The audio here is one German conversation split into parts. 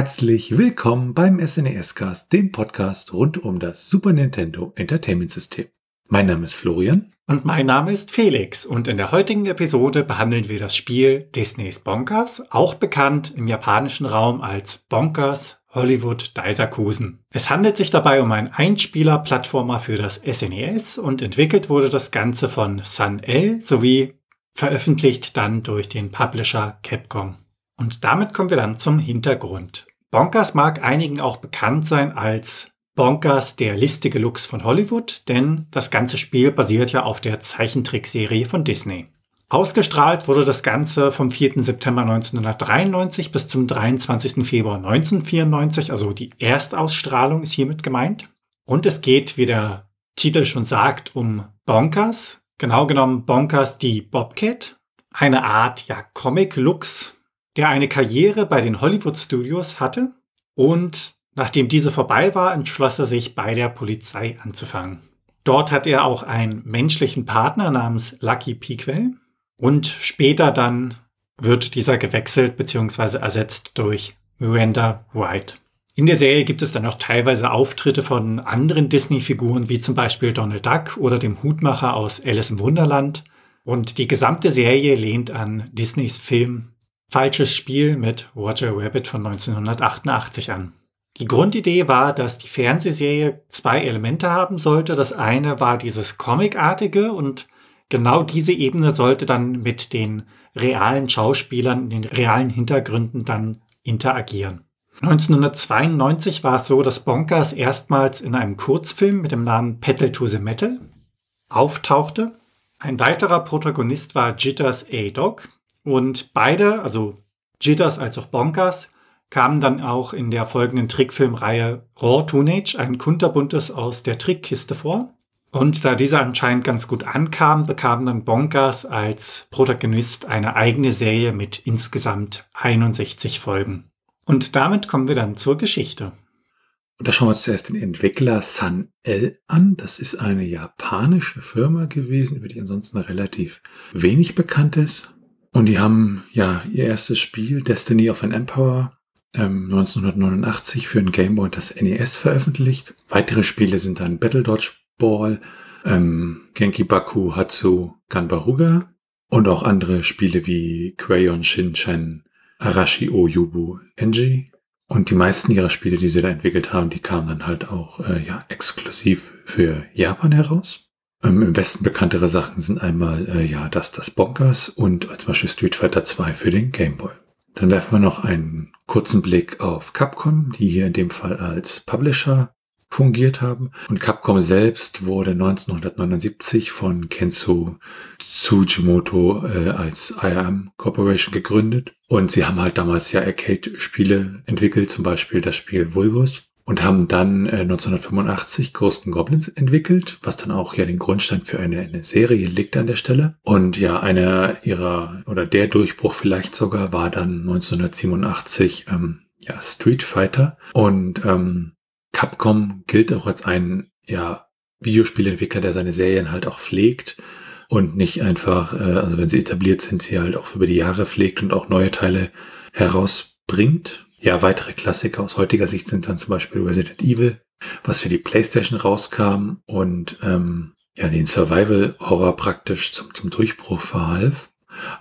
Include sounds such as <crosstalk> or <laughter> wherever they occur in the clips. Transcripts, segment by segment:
herzlich willkommen beim SNES Cast, dem Podcast rund um das Super Nintendo Entertainment System. Mein Name ist Florian. Und mein Name ist Felix. Und in der heutigen Episode behandeln wir das Spiel Disneys Bonkers, auch bekannt im japanischen Raum als Bonkers Hollywood Daisakusen. Es handelt sich dabei um einen Einspieler-Plattformer für das SNES und entwickelt wurde das Ganze von Sun L sowie veröffentlicht dann durch den Publisher Capcom. Und damit kommen wir dann zum Hintergrund. Bonkers mag einigen auch bekannt sein als Bonkers der listige Lux von Hollywood, denn das ganze Spiel basiert ja auf der Zeichentrickserie von Disney. Ausgestrahlt wurde das Ganze vom 4. September 1993 bis zum 23. Februar 1994, also die Erstausstrahlung ist hiermit gemeint. Und es geht, wie der Titel schon sagt, um Bonkers, genau genommen Bonkers die Bobcat, eine Art ja Comic-Lux der eine Karriere bei den Hollywood Studios hatte und nachdem diese vorbei war, entschloss er sich bei der Polizei anzufangen. Dort hat er auch einen menschlichen Partner namens Lucky Peakwell und später dann wird dieser gewechselt bzw. ersetzt durch Miranda White. In der Serie gibt es dann auch teilweise Auftritte von anderen Disney-Figuren wie zum Beispiel Donald Duck oder dem Hutmacher aus Alice im Wunderland. Und die gesamte Serie lehnt an Disneys Film Falsches Spiel mit Roger Rabbit von 1988 an. Die Grundidee war, dass die Fernsehserie zwei Elemente haben sollte. Das eine war dieses Comicartige und genau diese Ebene sollte dann mit den realen Schauspielern, den realen Hintergründen dann interagieren. 1992 war es so, dass Bonkers erstmals in einem Kurzfilm mit dem Namen Petal to the Metal auftauchte. Ein weiterer Protagonist war Jitters A-Dog, und beide, also Jitters als auch Bonkers, kamen dann auch in der folgenden Trickfilmreihe Raw Toonage, ein kunterbuntes aus der Trickkiste vor. Und da dieser anscheinend ganz gut ankam, bekam dann Bonkers als Protagonist eine eigene Serie mit insgesamt 61 Folgen. Und damit kommen wir dann zur Geschichte. Und da schauen wir uns zuerst den Entwickler Sun L an. Das ist eine japanische Firma gewesen, über die ansonsten relativ wenig bekannt ist. Und die haben ja ihr erstes Spiel, Destiny of an Emperor, ähm, 1989 für den Game Boy und das NES veröffentlicht. Weitere Spiele sind dann Battle Dodge Ball, ähm, Genki Baku Hatsu Ganbaruga und auch andere Spiele wie Crayon Shinchan, Arashi O Yubu Enji. Und die meisten ihrer Spiele, die sie da entwickelt haben, die kamen dann halt auch äh, ja exklusiv für Japan heraus. Ähm, Im Westen bekanntere Sachen sind einmal, äh, ja, das, das Bonkers und äh, zum Beispiel Street Fighter 2 für den Game Boy. Dann werfen wir noch einen kurzen Blick auf Capcom, die hier in dem Fall als Publisher fungiert haben. Und Capcom selbst wurde 1979 von Kenzo Tsujimoto äh, als IAM Corporation gegründet. Und sie haben halt damals ja Arcade-Spiele entwickelt, zum Beispiel das Spiel Vulgus und haben dann äh, 1985 Ghost Goblins entwickelt, was dann auch ja den Grundstein für eine, eine Serie legt an der Stelle. Und ja, einer ihrer oder der Durchbruch vielleicht sogar war dann 1987 ähm, ja Street Fighter und ähm, Capcom gilt auch als ein ja Videospielentwickler, der seine Serien halt auch pflegt und nicht einfach, äh, also wenn sie etabliert sind, sie halt auch über die Jahre pflegt und auch neue Teile herausbringt. Ja, weitere Klassiker aus heutiger Sicht sind dann zum Beispiel Resident Evil, was für die PlayStation rauskam und ähm, ja den Survival Horror praktisch zum, zum Durchbruch verhalf.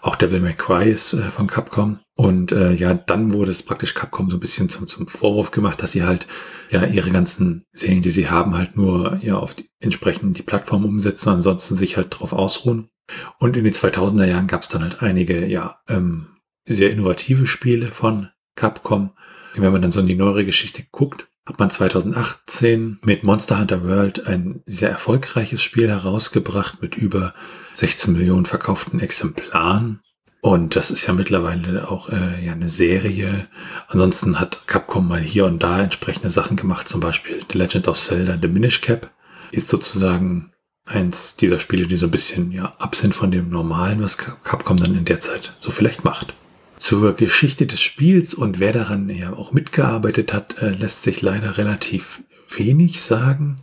Auch Devil May Cry ist äh, von Capcom. Und äh, ja, dann wurde es praktisch Capcom so ein bisschen zum, zum Vorwurf gemacht, dass sie halt ja ihre ganzen Serien, die sie haben, halt nur ja auf die, entsprechend die Plattform umsetzen, ansonsten sich halt drauf ausruhen. Und in den 2000er Jahren gab es dann halt einige ja ähm, sehr innovative Spiele von Capcom. Wenn man dann so in die neuere Geschichte guckt, hat man 2018 mit Monster Hunter World ein sehr erfolgreiches Spiel herausgebracht mit über 16 Millionen verkauften Exemplaren. Und das ist ja mittlerweile auch äh, ja eine Serie. Ansonsten hat Capcom mal hier und da entsprechende Sachen gemacht, zum Beispiel The Legend of Zelda The Minish Cap ist sozusagen eins dieser Spiele, die so ein bisschen ja ab sind von dem Normalen, was Capcom dann in der Zeit so vielleicht macht. Zur Geschichte des Spiels und wer daran ja auch mitgearbeitet hat, äh, lässt sich leider relativ wenig sagen.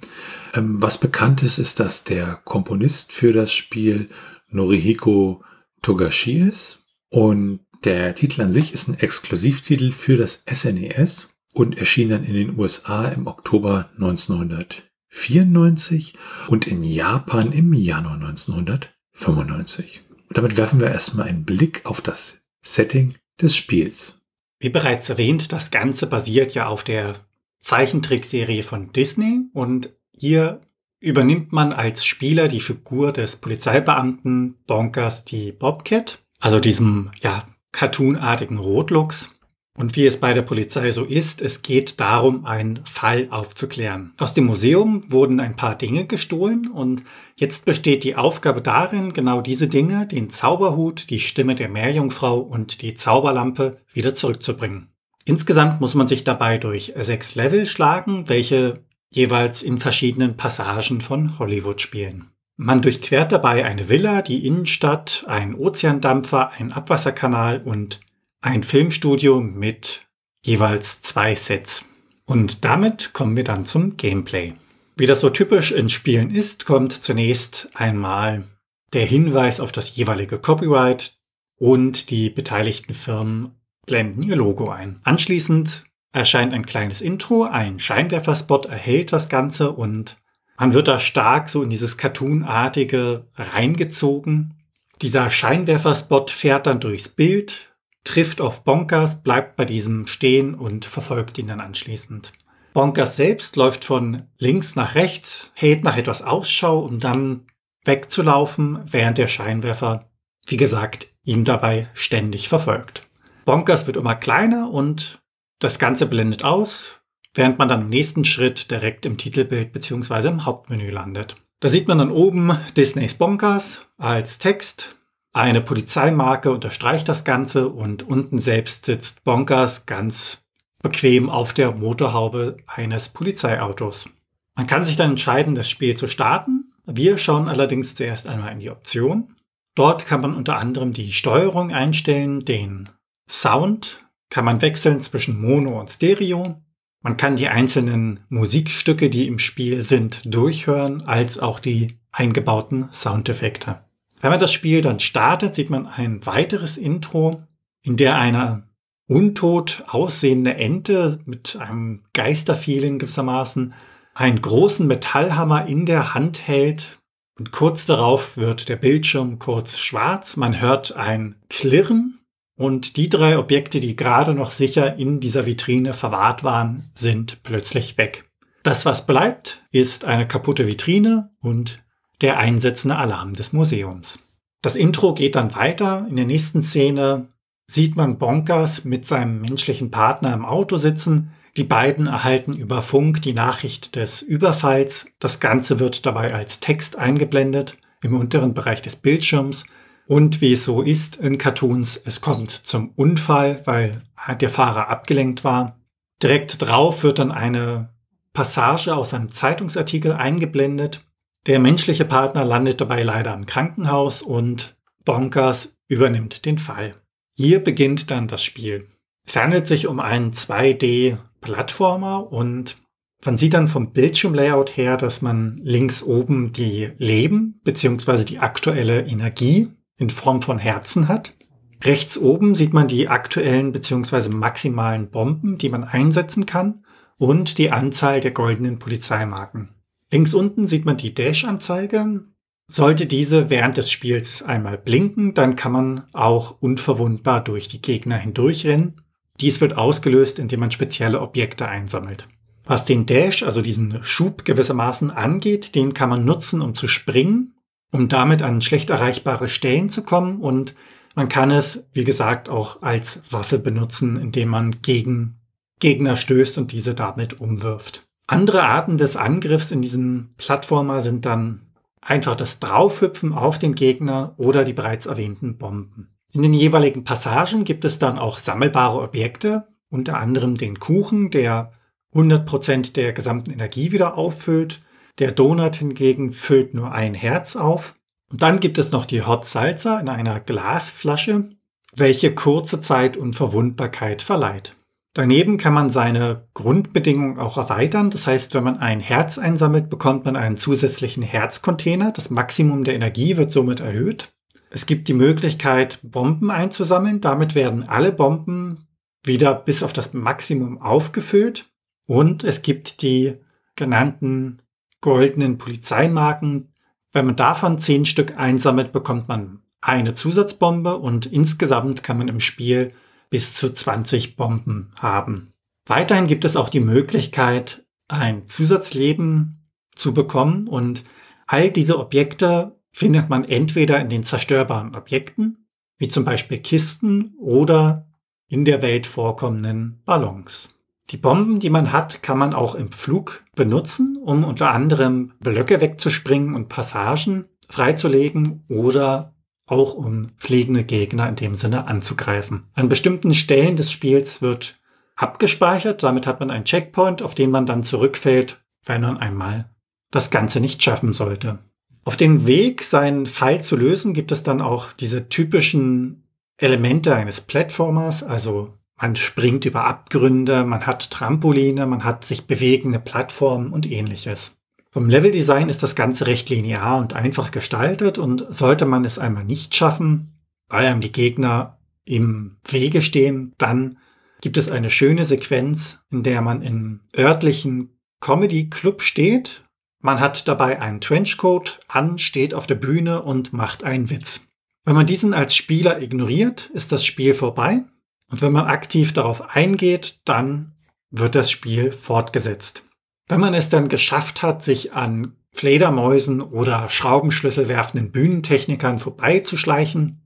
Ähm, was bekannt ist, ist, dass der Komponist für das Spiel Norihiko Togashi ist und Der Titel an sich ist ein Exklusivtitel für das SNES und erschien dann in den USA im Oktober 1994 und in Japan im Januar 1995. Und damit werfen wir erstmal einen Blick auf das Setting des Spiels. Wie bereits erwähnt, das Ganze basiert ja auf der Zeichentrickserie von Disney und hier übernimmt man als Spieler die Figur des Polizeibeamten Bonkers die Bobcat, also diesem ja, cartoonartigen Rotlux. Und wie es bei der Polizei so ist, es geht darum, einen Fall aufzuklären. Aus dem Museum wurden ein paar Dinge gestohlen und jetzt besteht die Aufgabe darin, genau diese Dinge, den Zauberhut, die Stimme der Meerjungfrau und die Zauberlampe wieder zurückzubringen. Insgesamt muss man sich dabei durch sechs Level schlagen, welche jeweils in verschiedenen Passagen von Hollywood spielen. Man durchquert dabei eine Villa, die Innenstadt, einen Ozeandampfer, einen Abwasserkanal und ein Filmstudio mit jeweils zwei Sets. Und damit kommen wir dann zum Gameplay. Wie das so typisch in Spielen ist, kommt zunächst einmal der Hinweis auf das jeweilige Copyright und die beteiligten Firmen blenden ihr Logo ein. Anschließend erscheint ein kleines Intro, ein Scheinwerferspot erhält das Ganze und man wird da stark so in dieses Cartoonartige reingezogen. Dieser Scheinwerferspot fährt dann durchs Bild, trifft auf Bonkers, bleibt bei diesem stehen und verfolgt ihn dann anschließend. Bonkers selbst läuft von links nach rechts, hält nach etwas Ausschau, um dann wegzulaufen, während der Scheinwerfer, wie gesagt, ihm dabei ständig verfolgt. Bonkers wird immer kleiner und das Ganze blendet aus, während man dann im nächsten Schritt direkt im Titelbild bzw. im Hauptmenü landet. Da sieht man dann oben Disneys Bonkers als Text. Eine Polizeimarke unterstreicht das Ganze und unten selbst sitzt Bonkers ganz bequem auf der Motorhaube eines Polizeiautos. Man kann sich dann entscheiden, das Spiel zu starten. Wir schauen allerdings zuerst einmal in die Option. Dort kann man unter anderem die Steuerung einstellen, den Sound kann man wechseln zwischen Mono und Stereo. Man kann die einzelnen Musikstücke, die im Spiel sind, durchhören, als auch die eingebauten Soundeffekte. Wenn man das Spiel dann startet, sieht man ein weiteres Intro, in der eine untot aussehende Ente mit einem Geisterfeeling gewissermaßen einen großen Metallhammer in der Hand hält. Und kurz darauf wird der Bildschirm kurz schwarz. Man hört ein Klirren und die drei Objekte, die gerade noch sicher in dieser Vitrine verwahrt waren, sind plötzlich weg. Das, was bleibt, ist eine kaputte Vitrine und der einsetzende Alarm des Museums. Das Intro geht dann weiter. In der nächsten Szene sieht man Bonkers mit seinem menschlichen Partner im Auto sitzen. Die beiden erhalten über Funk die Nachricht des Überfalls. Das Ganze wird dabei als Text eingeblendet im unteren Bereich des Bildschirms und wie es so ist in Cartoons, es kommt zum Unfall, weil der Fahrer abgelenkt war. Direkt drauf wird dann eine Passage aus einem Zeitungsartikel eingeblendet. Der menschliche Partner landet dabei leider im Krankenhaus und Bonkers übernimmt den Fall. Hier beginnt dann das Spiel. Es handelt sich um einen 2D-Plattformer und man sieht dann vom Bildschirmlayout her, dass man links oben die Leben bzw. die aktuelle Energie in Form von Herzen hat. Rechts oben sieht man die aktuellen bzw. maximalen Bomben, die man einsetzen kann und die Anzahl der goldenen Polizeimarken. Links unten sieht man die Dash-Anzeige. Sollte diese während des Spiels einmal blinken, dann kann man auch unverwundbar durch die Gegner hindurchrennen. Dies wird ausgelöst, indem man spezielle Objekte einsammelt. Was den Dash, also diesen Schub gewissermaßen angeht, den kann man nutzen, um zu springen um damit an schlecht erreichbare Stellen zu kommen. Und man kann es, wie gesagt, auch als Waffe benutzen, indem man gegen Gegner stößt und diese damit umwirft. Andere Arten des Angriffs in diesem Plattformer sind dann einfach das Draufhüpfen auf den Gegner oder die bereits erwähnten Bomben. In den jeweiligen Passagen gibt es dann auch sammelbare Objekte, unter anderem den Kuchen, der 100% der gesamten Energie wieder auffüllt der Donut hingegen füllt nur ein Herz auf. Und dann gibt es noch die Hot Salsa in einer Glasflasche, welche kurze Zeit und Verwundbarkeit verleiht. Daneben kann man seine Grundbedingungen auch erweitern. Das heißt, wenn man ein Herz einsammelt, bekommt man einen zusätzlichen Herzcontainer. Das Maximum der Energie wird somit erhöht. Es gibt die Möglichkeit, Bomben einzusammeln. Damit werden alle Bomben wieder bis auf das Maximum aufgefüllt. Und es gibt die genannten goldenen Polizeimarken. Wenn man davon zehn Stück einsammelt, bekommt man eine Zusatzbombe und insgesamt kann man im Spiel bis zu 20 Bomben haben. Weiterhin gibt es auch die Möglichkeit, ein Zusatzleben zu bekommen und all diese Objekte findet man entweder in den zerstörbaren Objekten, wie zum Beispiel Kisten oder in der Welt vorkommenden Ballons. Die Bomben, die man hat, kann man auch im Flug benutzen, um unter anderem Blöcke wegzuspringen und Passagen freizulegen oder auch um fliegende Gegner in dem Sinne anzugreifen. An bestimmten Stellen des Spiels wird abgespeichert, damit hat man einen Checkpoint, auf den man dann zurückfällt, wenn man einmal das Ganze nicht schaffen sollte. Auf dem Weg, seinen Fall zu lösen, gibt es dann auch diese typischen Elemente eines Plattformers, also man springt über Abgründe, man hat Trampoline, man hat sich bewegende Plattformen und ähnliches. Vom Leveldesign ist das Ganze recht linear und einfach gestaltet und sollte man es einmal nicht schaffen, weil einem die Gegner im Wege stehen, dann gibt es eine schöne Sequenz, in der man im örtlichen Comedy Club steht. Man hat dabei einen Trenchcoat an, steht auf der Bühne und macht einen Witz. Wenn man diesen als Spieler ignoriert, ist das Spiel vorbei. Und wenn man aktiv darauf eingeht, dann wird das Spiel fortgesetzt. Wenn man es dann geschafft hat, sich an Fledermäusen oder Schraubenschlüssel werfenden Bühnentechnikern vorbeizuschleichen,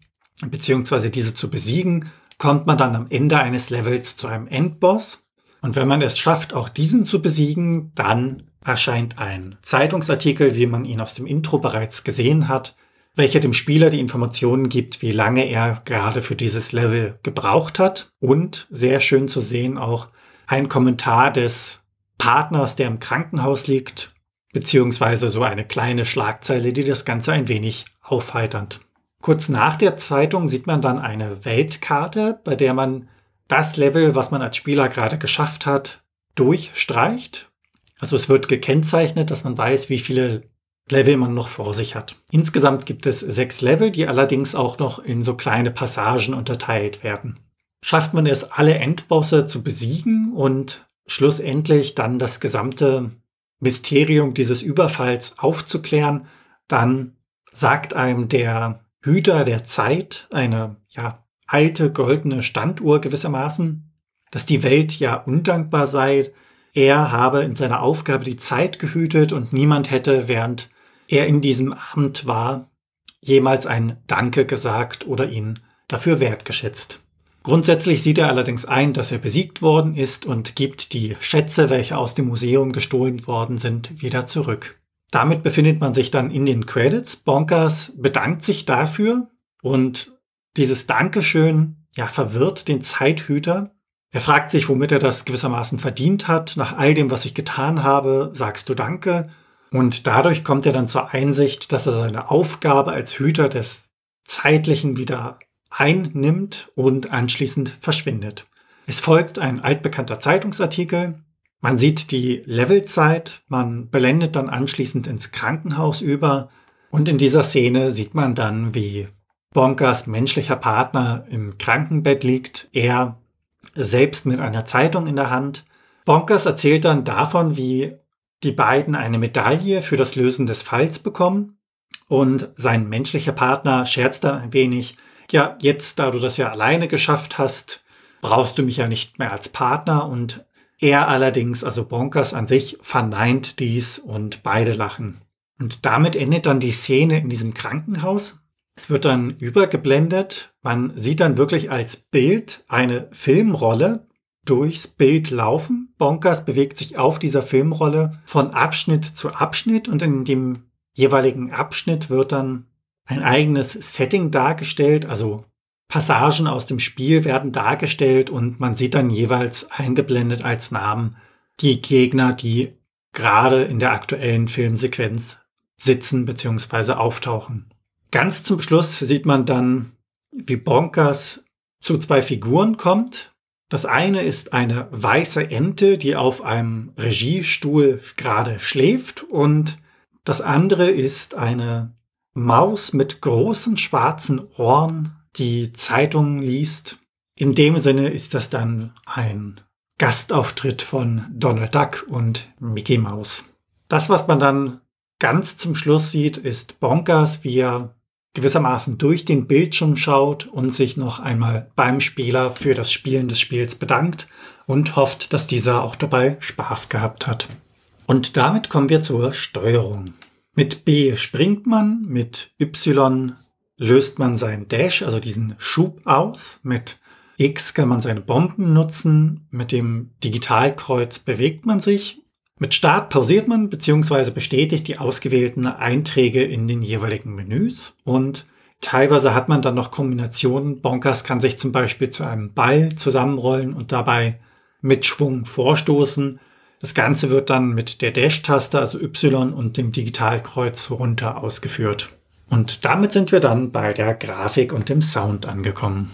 beziehungsweise diese zu besiegen, kommt man dann am Ende eines Levels zu einem Endboss. Und wenn man es schafft, auch diesen zu besiegen, dann erscheint ein Zeitungsartikel, wie man ihn aus dem Intro bereits gesehen hat, welcher dem Spieler die Informationen gibt, wie lange er gerade für dieses Level gebraucht hat. Und sehr schön zu sehen auch ein Kommentar des Partners, der im Krankenhaus liegt, beziehungsweise so eine kleine Schlagzeile, die das Ganze ein wenig aufheiternd. Kurz nach der Zeitung sieht man dann eine Weltkarte, bei der man das Level, was man als Spieler gerade geschafft hat, durchstreicht. Also es wird gekennzeichnet, dass man weiß, wie viele Level man noch vor sich hat. Insgesamt gibt es sechs Level, die allerdings auch noch in so kleine Passagen unterteilt werden. Schafft man es, alle Endbosse zu besiegen und schlussendlich dann das gesamte Mysterium dieses Überfalls aufzuklären, dann sagt einem der Hüter der Zeit, eine ja, alte goldene Standuhr gewissermaßen, dass die Welt ja undankbar sei, er habe in seiner Aufgabe die Zeit gehütet und niemand hätte, während er in diesem Amt war, jemals ein Danke gesagt oder ihn dafür wertgeschätzt. Grundsätzlich sieht er allerdings ein, dass er besiegt worden ist und gibt die Schätze, welche aus dem Museum gestohlen worden sind, wieder zurück. Damit befindet man sich dann in den Credits. Bonkers bedankt sich dafür und dieses Dankeschön ja verwirrt den Zeithüter. Er fragt sich, womit er das gewissermaßen verdient hat. Nach all dem, was ich getan habe, sagst du Danke. Und dadurch kommt er dann zur Einsicht, dass er seine Aufgabe als Hüter des Zeitlichen wieder einnimmt und anschließend verschwindet. Es folgt ein altbekannter Zeitungsartikel. Man sieht die Levelzeit, man blendet dann anschließend ins Krankenhaus über und in dieser Szene sieht man dann, wie Bonkers menschlicher Partner im Krankenbett liegt, er selbst mit einer Zeitung in der Hand. Bonkers erzählt dann davon, wie die beiden eine Medaille für das Lösen des Falls bekommen und sein menschlicher Partner scherzt dann ein wenig, ja, jetzt, da du das ja alleine geschafft hast, brauchst du mich ja nicht mehr als Partner und er allerdings, also Bonkers an sich, verneint dies und beide lachen. Und damit endet dann die Szene in diesem Krankenhaus. Es wird dann übergeblendet. Man sieht dann wirklich als Bild eine Filmrolle durchs Bild laufen. Bonkers bewegt sich auf dieser Filmrolle von Abschnitt zu Abschnitt und in dem jeweiligen Abschnitt wird dann ein eigenes Setting dargestellt, also Passagen aus dem Spiel werden dargestellt und man sieht dann jeweils eingeblendet als Namen die Gegner, die gerade in der aktuellen Filmsequenz sitzen bzw. auftauchen. Ganz zum Schluss sieht man dann, wie Bonkers zu zwei Figuren kommt. Das eine ist eine weiße Ente, die auf einem Regiestuhl gerade schläft und das andere ist eine Maus mit großen schwarzen Ohren, die Zeitungen liest. In dem Sinne ist das dann ein Gastauftritt von Donald Duck und Mickey Mouse. Das, was man dann ganz zum Schluss sieht, ist Bonkers, wie er gewissermaßen durch den Bildschirm schaut und sich noch einmal beim Spieler für das Spielen des Spiels bedankt und hofft, dass dieser auch dabei Spaß gehabt hat. Und damit kommen wir zur Steuerung. Mit B springt man, mit Y löst man seinen Dash, also diesen Schub aus. Mit X kann man seine Bomben nutzen. Mit dem Digitalkreuz bewegt man sich. Mit Start pausiert man bzw. bestätigt die ausgewählten Einträge in den jeweiligen Menüs und teilweise hat man dann noch Kombinationen. Bonkers kann sich zum Beispiel zu einem Ball zusammenrollen und dabei mit Schwung vorstoßen. Das Ganze wird dann mit der Dash-Taste, also Y und dem Digitalkreuz runter ausgeführt. Und damit sind wir dann bei der Grafik und dem Sound angekommen.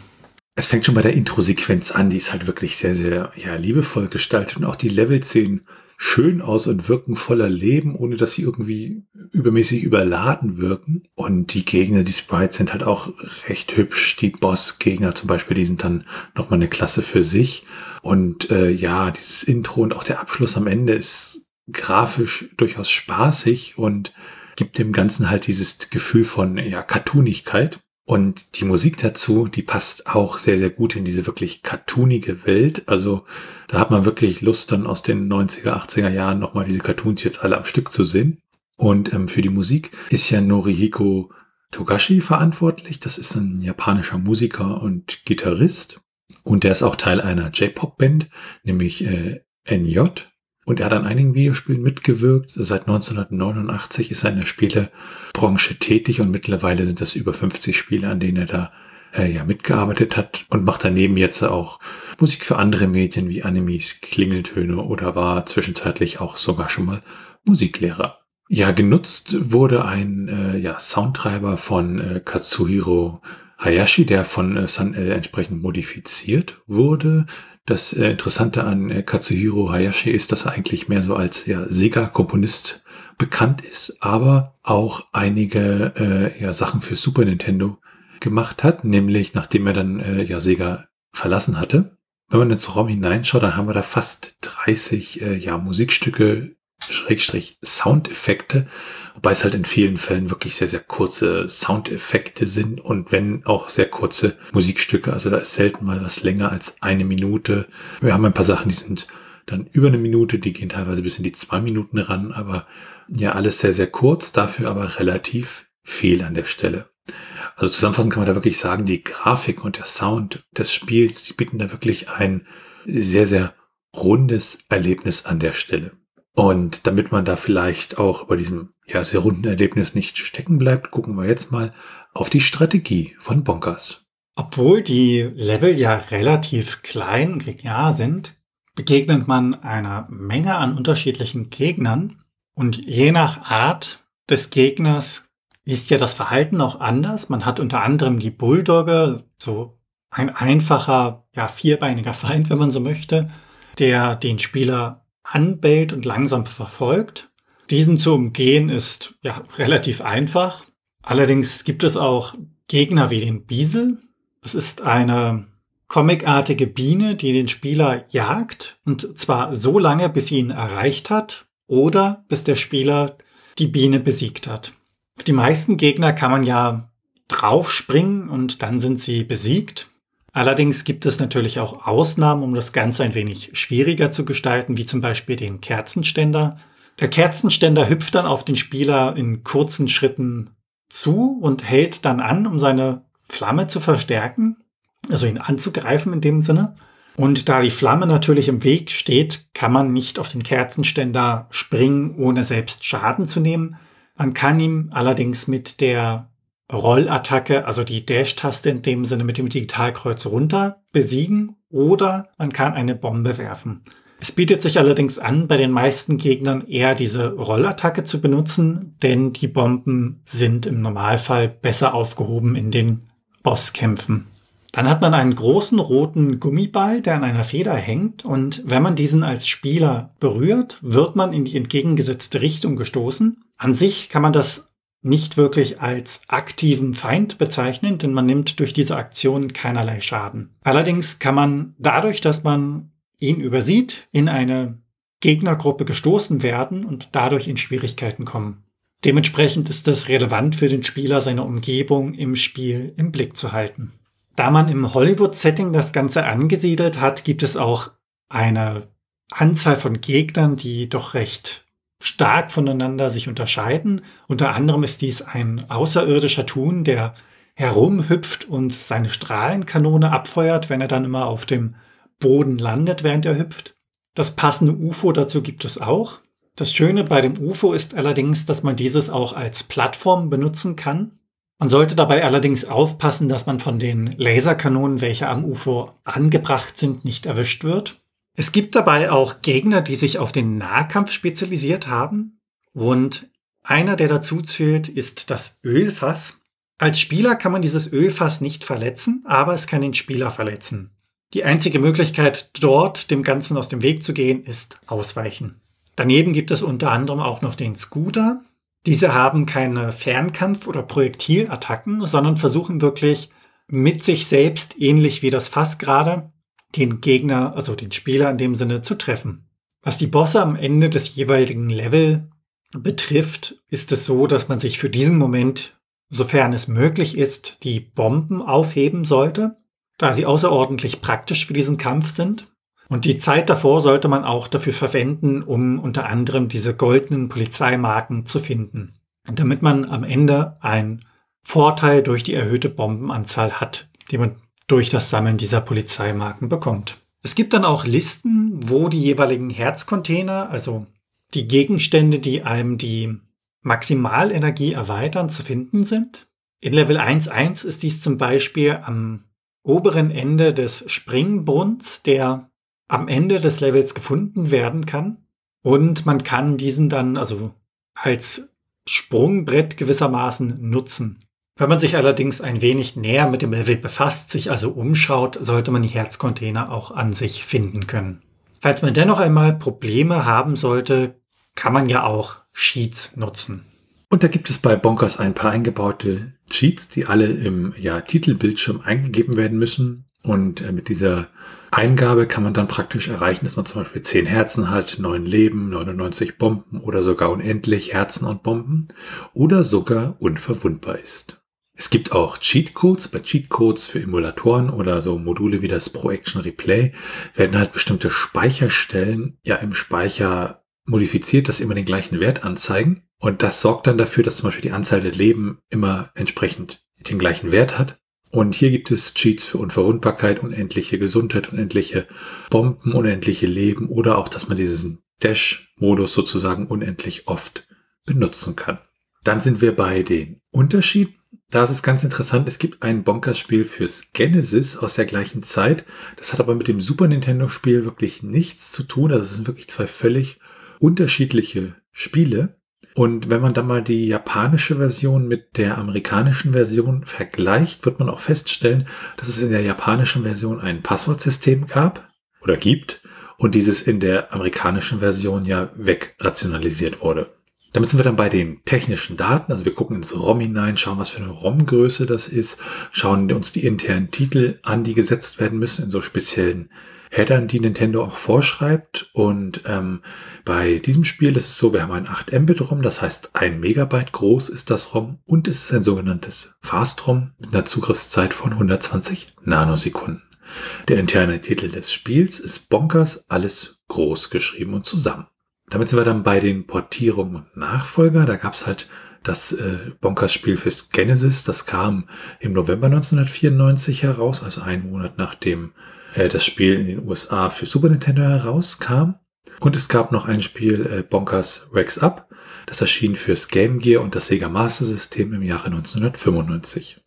Es fängt schon bei der Intro-Sequenz an, die ist halt wirklich sehr, sehr ja, liebevoll gestaltet und auch die Level-Szenen schön aus und wirken voller Leben, ohne dass sie irgendwie übermäßig überladen wirken. Und die Gegner, die Sprites sind halt auch recht hübsch. Die Boss-Gegner zum Beispiel, die sind dann nochmal eine Klasse für sich. Und äh, ja, dieses Intro und auch der Abschluss am Ende ist grafisch durchaus spaßig und gibt dem Ganzen halt dieses Gefühl von ja, Cartoonigkeit. Und die Musik dazu, die passt auch sehr, sehr gut in diese wirklich cartoonige Welt. Also da hat man wirklich Lust, dann aus den 90er, 80er Jahren nochmal diese Cartoons jetzt alle am Stück zu sehen. Und ähm, für die Musik ist ja Norihiko Togashi verantwortlich. Das ist ein japanischer Musiker und Gitarrist. Und der ist auch Teil einer J-Pop-Band, nämlich äh, NJ. Und er hat an einigen Videospielen mitgewirkt. Seit 1989 ist er in der Spielebranche tätig und mittlerweile sind das über 50 Spiele, an denen er da äh, ja mitgearbeitet hat und macht daneben jetzt auch Musik für andere Medien wie Animes, Klingeltöne oder war zwischenzeitlich auch sogar schon mal Musiklehrer. Ja, genutzt wurde ein äh, ja, Soundtreiber von äh, Katsuhiro Hayashi, der von äh, Sun-L entsprechend modifiziert wurde. Das äh, Interessante an äh, Katsuhiro Hayashi ist, dass er eigentlich mehr so als ja, Sega-Komponist bekannt ist, aber auch einige äh, ja, Sachen für Super Nintendo gemacht hat, nämlich nachdem er dann äh, ja Sega verlassen hatte. Wenn man ins Raum hineinschaut, dann haben wir da fast 30 äh, ja, Musikstücke Schrägstrich Soundeffekte, wobei es halt in vielen Fällen wirklich sehr, sehr kurze Soundeffekte sind und wenn auch sehr kurze Musikstücke, also da ist selten mal was länger als eine Minute. Wir haben ein paar Sachen, die sind dann über eine Minute, die gehen teilweise bis in die zwei Minuten ran, aber ja, alles sehr, sehr kurz, dafür aber relativ viel an der Stelle. Also zusammenfassend kann man da wirklich sagen, die Grafik und der Sound des Spiels, die bieten da wirklich ein sehr, sehr rundes Erlebnis an der Stelle. Und damit man da vielleicht auch bei diesem ja, sehr runden Erlebnis nicht stecken bleibt, gucken wir jetzt mal auf die Strategie von Bonkers. Obwohl die Level ja relativ klein und linear sind, begegnet man einer Menge an unterschiedlichen Gegnern und je nach Art des Gegners ist ja das Verhalten auch anders. Man hat unter anderem die Bulldogge, so ein einfacher, ja, vierbeiniger <laughs> Feind, wenn man so möchte, der den Spieler anbellt und langsam verfolgt. Diesen zu umgehen ist ja relativ einfach. Allerdings gibt es auch Gegner wie den Biesel. Das ist eine comicartige Biene, die den Spieler jagt und zwar so lange, bis sie ihn erreicht hat oder bis der Spieler die Biene besiegt hat. Auf die meisten Gegner kann man ja draufspringen und dann sind sie besiegt. Allerdings gibt es natürlich auch Ausnahmen, um das Ganze ein wenig schwieriger zu gestalten, wie zum Beispiel den Kerzenständer. Der Kerzenständer hüpft dann auf den Spieler in kurzen Schritten zu und hält dann an, um seine Flamme zu verstärken, also ihn anzugreifen in dem Sinne. Und da die Flamme natürlich im Weg steht, kann man nicht auf den Kerzenständer springen, ohne selbst Schaden zu nehmen. Man kann ihm allerdings mit der Rollattacke, also die Dash-Taste in dem Sinne mit dem Digitalkreuz runter besiegen oder man kann eine Bombe werfen. Es bietet sich allerdings an, bei den meisten Gegnern eher diese Rollattacke zu benutzen, denn die Bomben sind im Normalfall besser aufgehoben in den Bosskämpfen. Dann hat man einen großen roten Gummiball, der an einer Feder hängt und wenn man diesen als Spieler berührt, wird man in die entgegengesetzte Richtung gestoßen. An sich kann man das nicht wirklich als aktiven Feind bezeichnen, denn man nimmt durch diese Aktion keinerlei Schaden. Allerdings kann man dadurch, dass man ihn übersieht, in eine Gegnergruppe gestoßen werden und dadurch in Schwierigkeiten kommen. Dementsprechend ist es relevant für den Spieler, seine Umgebung im Spiel im Blick zu halten. Da man im Hollywood-Setting das Ganze angesiedelt hat, gibt es auch eine Anzahl von Gegnern, die doch recht stark voneinander sich unterscheiden. Unter anderem ist dies ein außerirdischer Thun, der herumhüpft und seine Strahlenkanone abfeuert, wenn er dann immer auf dem Boden landet, während er hüpft. Das passende UFO dazu gibt es auch. Das Schöne bei dem UFO ist allerdings, dass man dieses auch als Plattform benutzen kann. Man sollte dabei allerdings aufpassen, dass man von den Laserkanonen, welche am UFO angebracht sind, nicht erwischt wird. Es gibt dabei auch Gegner, die sich auf den Nahkampf spezialisiert haben. Und einer, der dazu zählt, ist das Ölfass. Als Spieler kann man dieses Ölfass nicht verletzen, aber es kann den Spieler verletzen. Die einzige Möglichkeit, dort dem Ganzen aus dem Weg zu gehen, ist Ausweichen. Daneben gibt es unter anderem auch noch den Scooter. Diese haben keine Fernkampf- oder Projektilattacken, sondern versuchen wirklich mit sich selbst, ähnlich wie das Fass gerade, den Gegner, also den Spieler in dem Sinne, zu treffen. Was die Bosse am Ende des jeweiligen Level betrifft, ist es so, dass man sich für diesen Moment, sofern es möglich ist, die Bomben aufheben sollte, da sie außerordentlich praktisch für diesen Kampf sind. Und die Zeit davor sollte man auch dafür verwenden, um unter anderem diese goldenen Polizeimarken zu finden, damit man am Ende einen Vorteil durch die erhöhte Bombenanzahl hat, die man durch das Sammeln dieser Polizeimarken bekommt. Es gibt dann auch Listen, wo die jeweiligen Herzcontainer, also die Gegenstände, die einem die Maximalenergie erweitern, zu finden sind. In Level 1.1 ist dies zum Beispiel am oberen Ende des Springbrunns, der am Ende des Levels gefunden werden kann. Und man kann diesen dann also als Sprungbrett gewissermaßen nutzen. Wenn man sich allerdings ein wenig näher mit dem Level befasst, sich also umschaut, sollte man die Herzcontainer auch an sich finden können. Falls man dennoch einmal Probleme haben sollte, kann man ja auch Sheets nutzen. Und da gibt es bei Bonkers ein paar eingebaute Cheats, die alle im ja, Titelbildschirm eingegeben werden müssen. Und äh, mit dieser Eingabe kann man dann praktisch erreichen, dass man zum Beispiel 10 Herzen hat, 9 Leben, 99 Bomben oder sogar unendlich Herzen und Bomben oder sogar unverwundbar ist. Es gibt auch Cheatcodes. Bei Cheatcodes für Emulatoren oder so Module wie das Pro Action Replay werden halt bestimmte Speicherstellen ja im Speicher modifiziert, dass immer den gleichen Wert anzeigen. Und das sorgt dann dafür, dass zum Beispiel die Anzahl der Leben immer entsprechend den gleichen Wert hat. Und hier gibt es Cheats für Unverwundbarkeit, unendliche Gesundheit, unendliche Bomben, unendliche Leben oder auch, dass man diesen Dash-Modus sozusagen unendlich oft benutzen kann. Dann sind wir bei den Unterschieden da ist es ganz interessant, es gibt ein Bonkers-Spiel fürs Genesis aus der gleichen Zeit. Das hat aber mit dem Super Nintendo-Spiel wirklich nichts zu tun. Also es sind wirklich zwei völlig unterschiedliche Spiele. Und wenn man dann mal die japanische Version mit der amerikanischen Version vergleicht, wird man auch feststellen, dass es in der japanischen Version ein Passwortsystem gab oder gibt und dieses in der amerikanischen Version ja wegrationalisiert wurde. Damit sind wir dann bei den technischen Daten. Also wir gucken ins ROM hinein, schauen, was für eine ROM-Größe das ist, schauen uns die internen Titel an, die gesetzt werden müssen in so speziellen Headern, die Nintendo auch vorschreibt. Und ähm, bei diesem Spiel ist es so, wir haben ein 8 Mbit ROM, das heißt ein Megabyte groß ist das ROM und es ist ein sogenanntes Fast ROM mit einer Zugriffszeit von 120 Nanosekunden. Der interne Titel des Spiels ist Bonkers, alles groß geschrieben und zusammen. Damit sind wir dann bei den Portierungen und Nachfolger. Da gab es halt das äh, Bonkers-Spiel fürs Genesis. Das kam im November 1994 heraus, also einen Monat nachdem äh, das Spiel in den USA für Super Nintendo herauskam. Und es gab noch ein Spiel, äh, Bonkers Rex Up. Das erschien fürs Game Gear und das Sega Master System im Jahre 1995.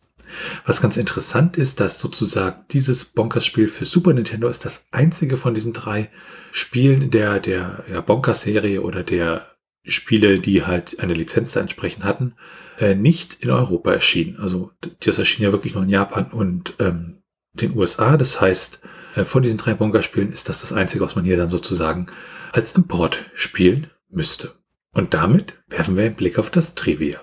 Was ganz interessant ist, dass sozusagen dieses Bonkers-Spiel für Super Nintendo ist das einzige von diesen drei Spielen der, der ja, Bonkers-Serie oder der Spiele, die halt eine Lizenz da entsprechend hatten, äh, nicht in Europa erschienen. Also das erschien ja wirklich nur in Japan und ähm, den USA. Das heißt, äh, von diesen drei Bonker-Spielen ist das das einzige, was man hier dann sozusagen als Import spielen müsste. Und damit werfen wir einen Blick auf das Trivia.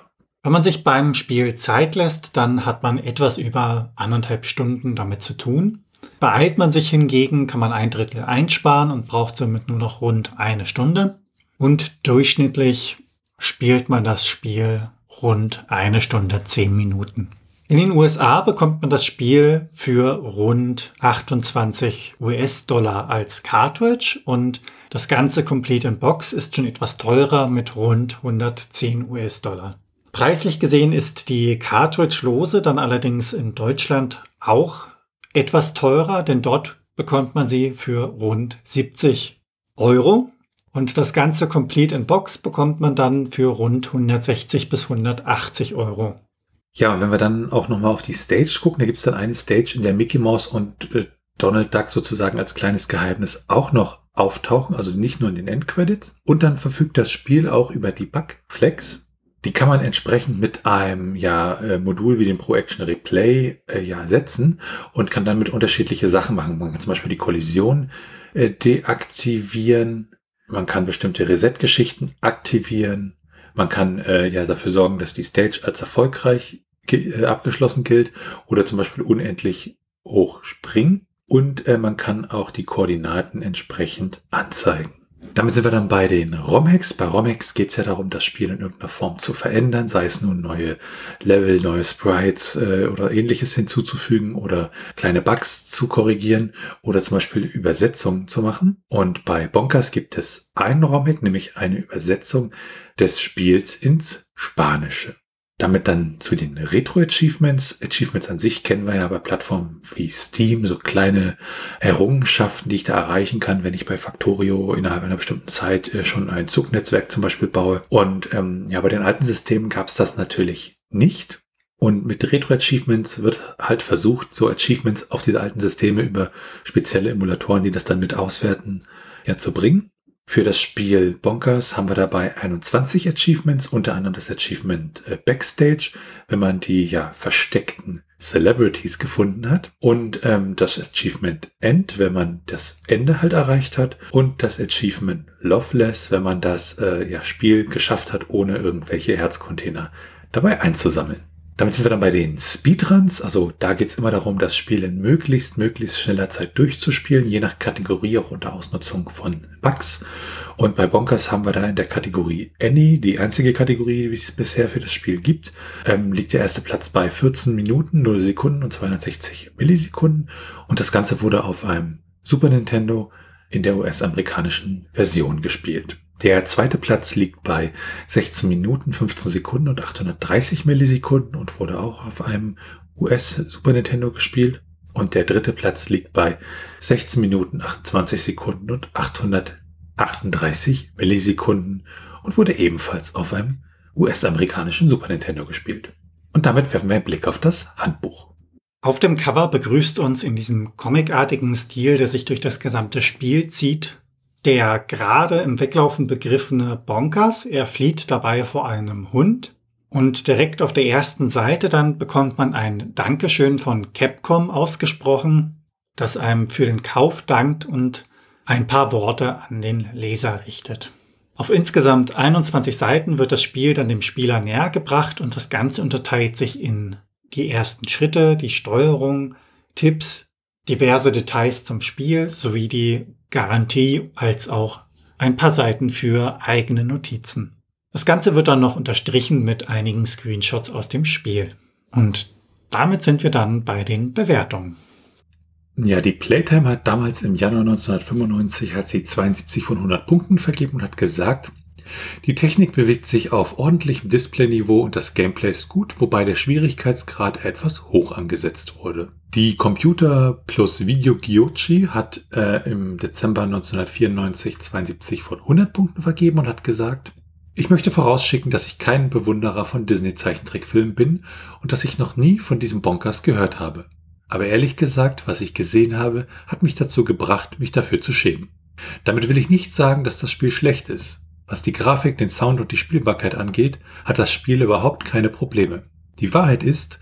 Wenn man sich beim Spiel Zeit lässt, dann hat man etwas über anderthalb Stunden damit zu tun. Beeilt man sich hingegen, kann man ein Drittel einsparen und braucht somit nur noch rund eine Stunde. Und durchschnittlich spielt man das Spiel rund eine Stunde zehn Minuten. In den USA bekommt man das Spiel für rund 28 US-Dollar als Cartridge und das ganze Complete in Box ist schon etwas teurer mit rund 110 US-Dollar. Preislich gesehen ist die Cartridge-Lose dann allerdings in Deutschland auch etwas teurer, denn dort bekommt man sie für rund 70 Euro. Und das ganze Complete in Box bekommt man dann für rund 160 bis 180 Euro. Ja, und wenn wir dann auch nochmal auf die Stage gucken, da gibt es dann eine Stage, in der Mickey Mouse und äh, Donald Duck sozusagen als kleines Geheimnis auch noch auftauchen, also nicht nur in den Endcredits. Und dann verfügt das Spiel auch über die Bugflex, die kann man entsprechend mit einem ja, äh, Modul wie dem Pro Action Replay äh, ja setzen und kann dann mit unterschiedliche Sachen machen. Man kann zum Beispiel die Kollision äh, deaktivieren, man kann bestimmte Reset-Geschichten aktivieren, man kann äh, ja dafür sorgen, dass die Stage als erfolgreich äh, abgeschlossen gilt oder zum Beispiel unendlich hoch springen und äh, man kann auch die Koordinaten entsprechend anzeigen. Damit sind wir dann bei den ROM-Hacks. Bei ROM-Hacks geht es ja darum, das Spiel in irgendeiner Form zu verändern, sei es nun neue Level, neue Sprites äh, oder ähnliches hinzuzufügen oder kleine Bugs zu korrigieren oder zum Beispiel Übersetzungen zu machen. Und bei Bonkers gibt es einen ROM-Hack, nämlich eine Übersetzung des Spiels ins Spanische. Damit dann zu den Retro-Achievements. Achievements an sich kennen wir ja bei Plattformen wie Steam, so kleine Errungenschaften, die ich da erreichen kann, wenn ich bei Factorio innerhalb einer bestimmten Zeit äh, schon ein Zugnetzwerk zum Beispiel baue. Und ähm, ja, bei den alten Systemen gab es das natürlich nicht. Und mit Retro-Achievements wird halt versucht, so Achievements auf diese alten Systeme über spezielle Emulatoren, die das dann mit auswerten, ja, zu bringen. Für das Spiel Bonkers haben wir dabei 21 Achievements, unter anderem das Achievement äh, Backstage, wenn man die ja versteckten Celebrities gefunden hat und ähm, das Achievement End, wenn man das Ende halt erreicht hat und das Achievement Loveless, wenn man das äh, ja, Spiel geschafft hat, ohne irgendwelche Herzcontainer dabei einzusammeln. Damit sind wir dann bei den Speedruns. Also da geht es immer darum, das Spiel in möglichst, möglichst schneller Zeit durchzuspielen, je nach Kategorie auch unter Ausnutzung von Bugs. Und bei Bonkers haben wir da in der Kategorie Any, die einzige Kategorie, die es bisher für das Spiel gibt, ähm, liegt der erste Platz bei 14 Minuten, 0 Sekunden und 260 Millisekunden. Und das Ganze wurde auf einem Super Nintendo in der US-amerikanischen Version gespielt. Der zweite Platz liegt bei 16 Minuten, 15 Sekunden und 830 Millisekunden und wurde auch auf einem US Super Nintendo gespielt. Und der dritte Platz liegt bei 16 Minuten, 28 Sekunden und 838 Millisekunden und wurde ebenfalls auf einem US-amerikanischen Super Nintendo gespielt. Und damit werfen wir einen Blick auf das Handbuch. Auf dem Cover begrüßt uns in diesem comicartigen Stil, der sich durch das gesamte Spiel zieht, der gerade im Weglaufen begriffene Bonkers, er flieht dabei vor einem Hund. Und direkt auf der ersten Seite dann bekommt man ein Dankeschön von Capcom ausgesprochen, das einem für den Kauf dankt und ein paar Worte an den Leser richtet. Auf insgesamt 21 Seiten wird das Spiel dann dem Spieler näher gebracht und das Ganze unterteilt sich in die ersten Schritte, die Steuerung, Tipps, diverse Details zum Spiel sowie die Garantie als auch ein paar Seiten für eigene Notizen. Das Ganze wird dann noch unterstrichen mit einigen Screenshots aus dem Spiel. Und damit sind wir dann bei den Bewertungen. Ja, die Playtime hat damals im Januar 1995 hat sie 72 von 100 Punkten vergeben und hat gesagt, die Technik bewegt sich auf ordentlichem Displayniveau und das Gameplay ist gut, wobei der Schwierigkeitsgrad etwas hoch angesetzt wurde. Die Computer plus Video Gyochi hat äh, im Dezember 1994 72 von 100 Punkten vergeben und hat gesagt, ich möchte vorausschicken, dass ich kein Bewunderer von Disney-Zeichentrickfilmen bin und dass ich noch nie von diesem Bonkers gehört habe. Aber ehrlich gesagt, was ich gesehen habe, hat mich dazu gebracht, mich dafür zu schämen. Damit will ich nicht sagen, dass das Spiel schlecht ist. Was die Grafik, den Sound und die Spielbarkeit angeht, hat das Spiel überhaupt keine Probleme. Die Wahrheit ist,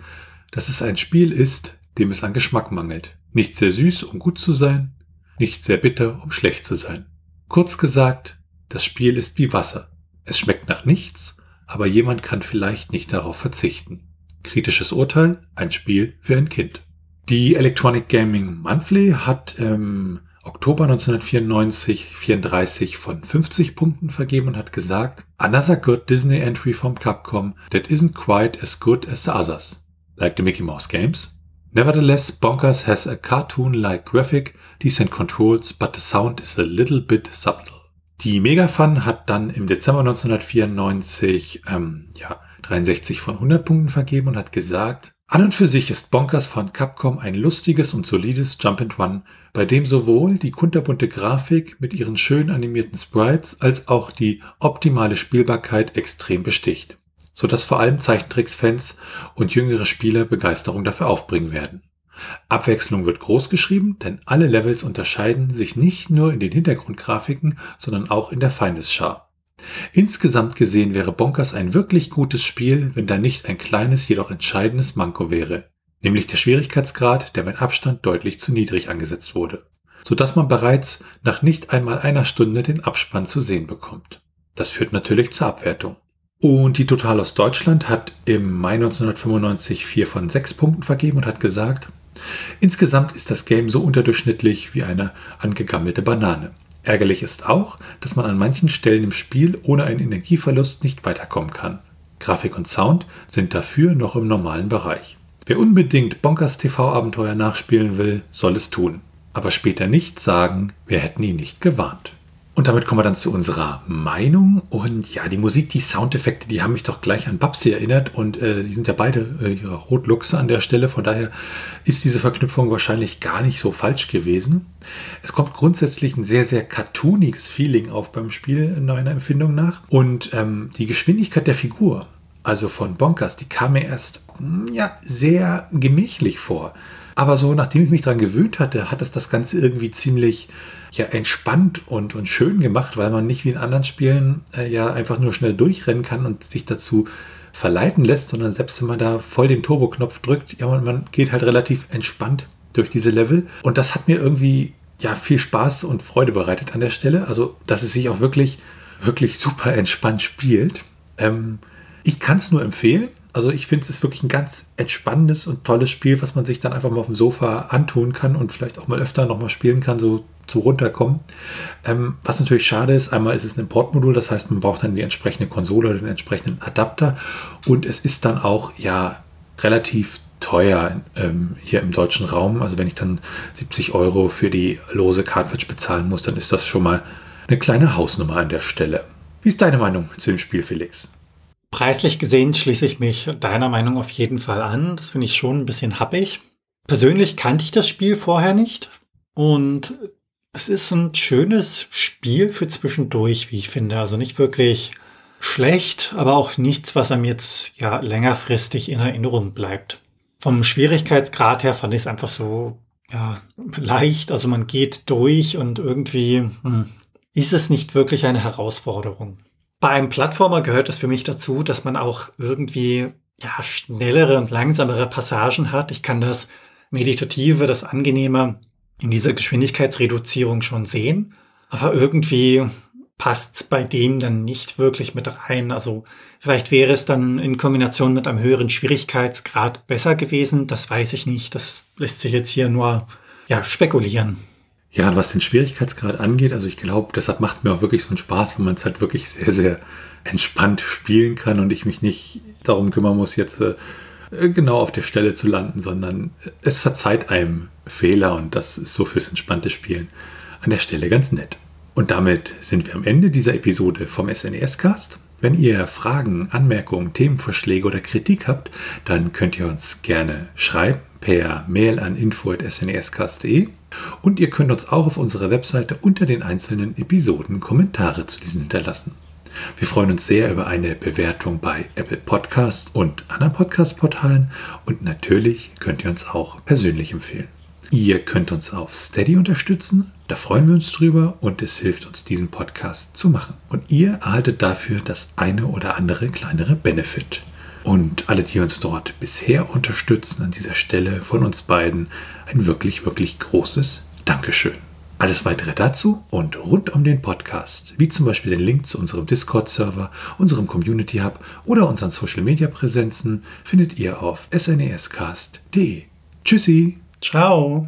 dass es ein Spiel ist, dem es an Geschmack mangelt. Nicht sehr süß, um gut zu sein, nicht sehr bitter, um schlecht zu sein. Kurz gesagt, das Spiel ist wie Wasser. Es schmeckt nach nichts, aber jemand kann vielleicht nicht darauf verzichten. Kritisches Urteil, ein Spiel für ein Kind. Die Electronic Gaming Monthly hat im Oktober 1994 34 von 50 Punkten vergeben und hat gesagt, Another good Disney entry from Capcom that isn't quite as good as the others. Like the Mickey Mouse games? Nevertheless, Bonkers has a cartoon-like graphic, decent controls, but the sound is a little bit subtle. Die Megafun hat dann im Dezember 1994 ähm, ja, 63 von 100 Punkten vergeben und hat gesagt, an und für sich ist Bonkers von Capcom ein lustiges und solides Jump and Run, bei dem sowohl die kunterbunte Grafik mit ihren schön animierten Sprites als auch die optimale Spielbarkeit extrem besticht, so dass vor allem Zeichentricksfans und jüngere Spieler Begeisterung dafür aufbringen werden. Abwechslung wird groß geschrieben, denn alle Levels unterscheiden sich nicht nur in den Hintergrundgrafiken, sondern auch in der Feindesschar. Insgesamt gesehen wäre Bonkers ein wirklich gutes Spiel, wenn da nicht ein kleines, jedoch entscheidendes Manko wäre, nämlich der Schwierigkeitsgrad, der mit Abstand deutlich zu niedrig angesetzt wurde, so dass man bereits nach nicht einmal einer Stunde den Abspann zu sehen bekommt. Das führt natürlich zur Abwertung. Und die Total aus Deutschland hat im Mai 1995 vier von sechs Punkten vergeben und hat gesagt, insgesamt ist das Game so unterdurchschnittlich wie eine angegammelte Banane. Ärgerlich ist auch, dass man an manchen Stellen im Spiel ohne einen Energieverlust nicht weiterkommen kann. Grafik und Sound sind dafür noch im normalen Bereich. Wer unbedingt Bonkers TV-Abenteuer nachspielen will, soll es tun. Aber später nicht sagen, wir hätten ihn nicht gewarnt. Und damit kommen wir dann zu unserer Meinung. Und ja, die Musik, die Soundeffekte, die haben mich doch gleich an Babsi erinnert. Und äh, sind ja beide äh, Rotluchse an der Stelle. Von daher ist diese Verknüpfung wahrscheinlich gar nicht so falsch gewesen. Es kommt grundsätzlich ein sehr, sehr cartooniges Feeling auf beim Spiel, in meiner Empfindung nach. Und ähm, die Geschwindigkeit der Figur, also von Bonkers, die kam mir erst hm, ja, sehr gemächlich vor. Aber so, nachdem ich mich daran gewöhnt hatte, hat es das Ganze irgendwie ziemlich ja entspannt und, und schön gemacht, weil man nicht wie in anderen Spielen äh, ja einfach nur schnell durchrennen kann und sich dazu verleiten lässt, sondern selbst wenn man da voll den Turbo-Knopf drückt, ja, man, man geht halt relativ entspannt durch diese Level. Und das hat mir irgendwie ja viel Spaß und Freude bereitet an der Stelle. Also, dass es sich auch wirklich, wirklich super entspannt spielt. Ähm, ich kann es nur empfehlen. Also ich finde, es ist wirklich ein ganz entspannendes und tolles Spiel, was man sich dann einfach mal auf dem Sofa antun kann und vielleicht auch mal öfter nochmal spielen kann, so zu runterkommen. Ähm, was natürlich schade ist, einmal ist es ein Importmodul, das heißt, man braucht dann die entsprechende Konsole oder den entsprechenden Adapter und es ist dann auch ja relativ teuer ähm, hier im deutschen Raum. Also wenn ich dann 70 Euro für die lose Cartridge bezahlen muss, dann ist das schon mal eine kleine Hausnummer an der Stelle. Wie ist deine Meinung zu dem Spiel, Felix? Preislich gesehen schließe ich mich deiner Meinung auf jeden Fall an. Das finde ich schon ein bisschen happig. Persönlich kannte ich das Spiel vorher nicht und es ist ein schönes Spiel für zwischendurch, wie ich finde. Also nicht wirklich schlecht, aber auch nichts, was einem jetzt ja längerfristig in Erinnerung bleibt. Vom Schwierigkeitsgrad her fand ich es einfach so ja leicht. Also man geht durch und irgendwie hm, ist es nicht wirklich eine Herausforderung. Bei einem Plattformer gehört es für mich dazu, dass man auch irgendwie ja, schnellere und langsamere Passagen hat. Ich kann das Meditative, das Angenehme in dieser Geschwindigkeitsreduzierung schon sehen. Aber irgendwie passt es bei dem dann nicht wirklich mit rein. Also vielleicht wäre es dann in Kombination mit einem höheren Schwierigkeitsgrad besser gewesen. Das weiß ich nicht. Das lässt sich jetzt hier nur ja, spekulieren. Ja, was den Schwierigkeitsgrad angeht, also ich glaube, deshalb macht es mir auch wirklich so einen Spaß, wenn man es halt wirklich sehr, sehr entspannt spielen kann und ich mich nicht darum kümmern muss, jetzt äh, genau auf der Stelle zu landen, sondern es verzeiht einem Fehler und das ist so fürs entspannte Spielen an der Stelle ganz nett. Und damit sind wir am Ende dieser Episode vom SNES-Cast. Wenn ihr Fragen, Anmerkungen, Themenvorschläge oder Kritik habt, dann könnt ihr uns gerne schreiben per Mail an info.snescast.de und ihr könnt uns auch auf unserer Webseite unter den einzelnen Episoden Kommentare zu diesen hinterlassen. Wir freuen uns sehr über eine Bewertung bei Apple Podcasts und anderen Podcast-Portalen und natürlich könnt ihr uns auch persönlich empfehlen. Ihr könnt uns auf Steady unterstützen, da freuen wir uns drüber und es hilft uns, diesen Podcast zu machen. Und ihr erhaltet dafür das eine oder andere kleinere Benefit. Und alle, die uns dort bisher unterstützen, an dieser Stelle von uns beiden ein wirklich, wirklich großes Dankeschön. Alles weitere dazu und rund um den Podcast, wie zum Beispiel den Link zu unserem Discord-Server, unserem Community Hub oder unseren Social-Media-Präsenzen, findet ihr auf snescast.de. Tschüssi! Ciao!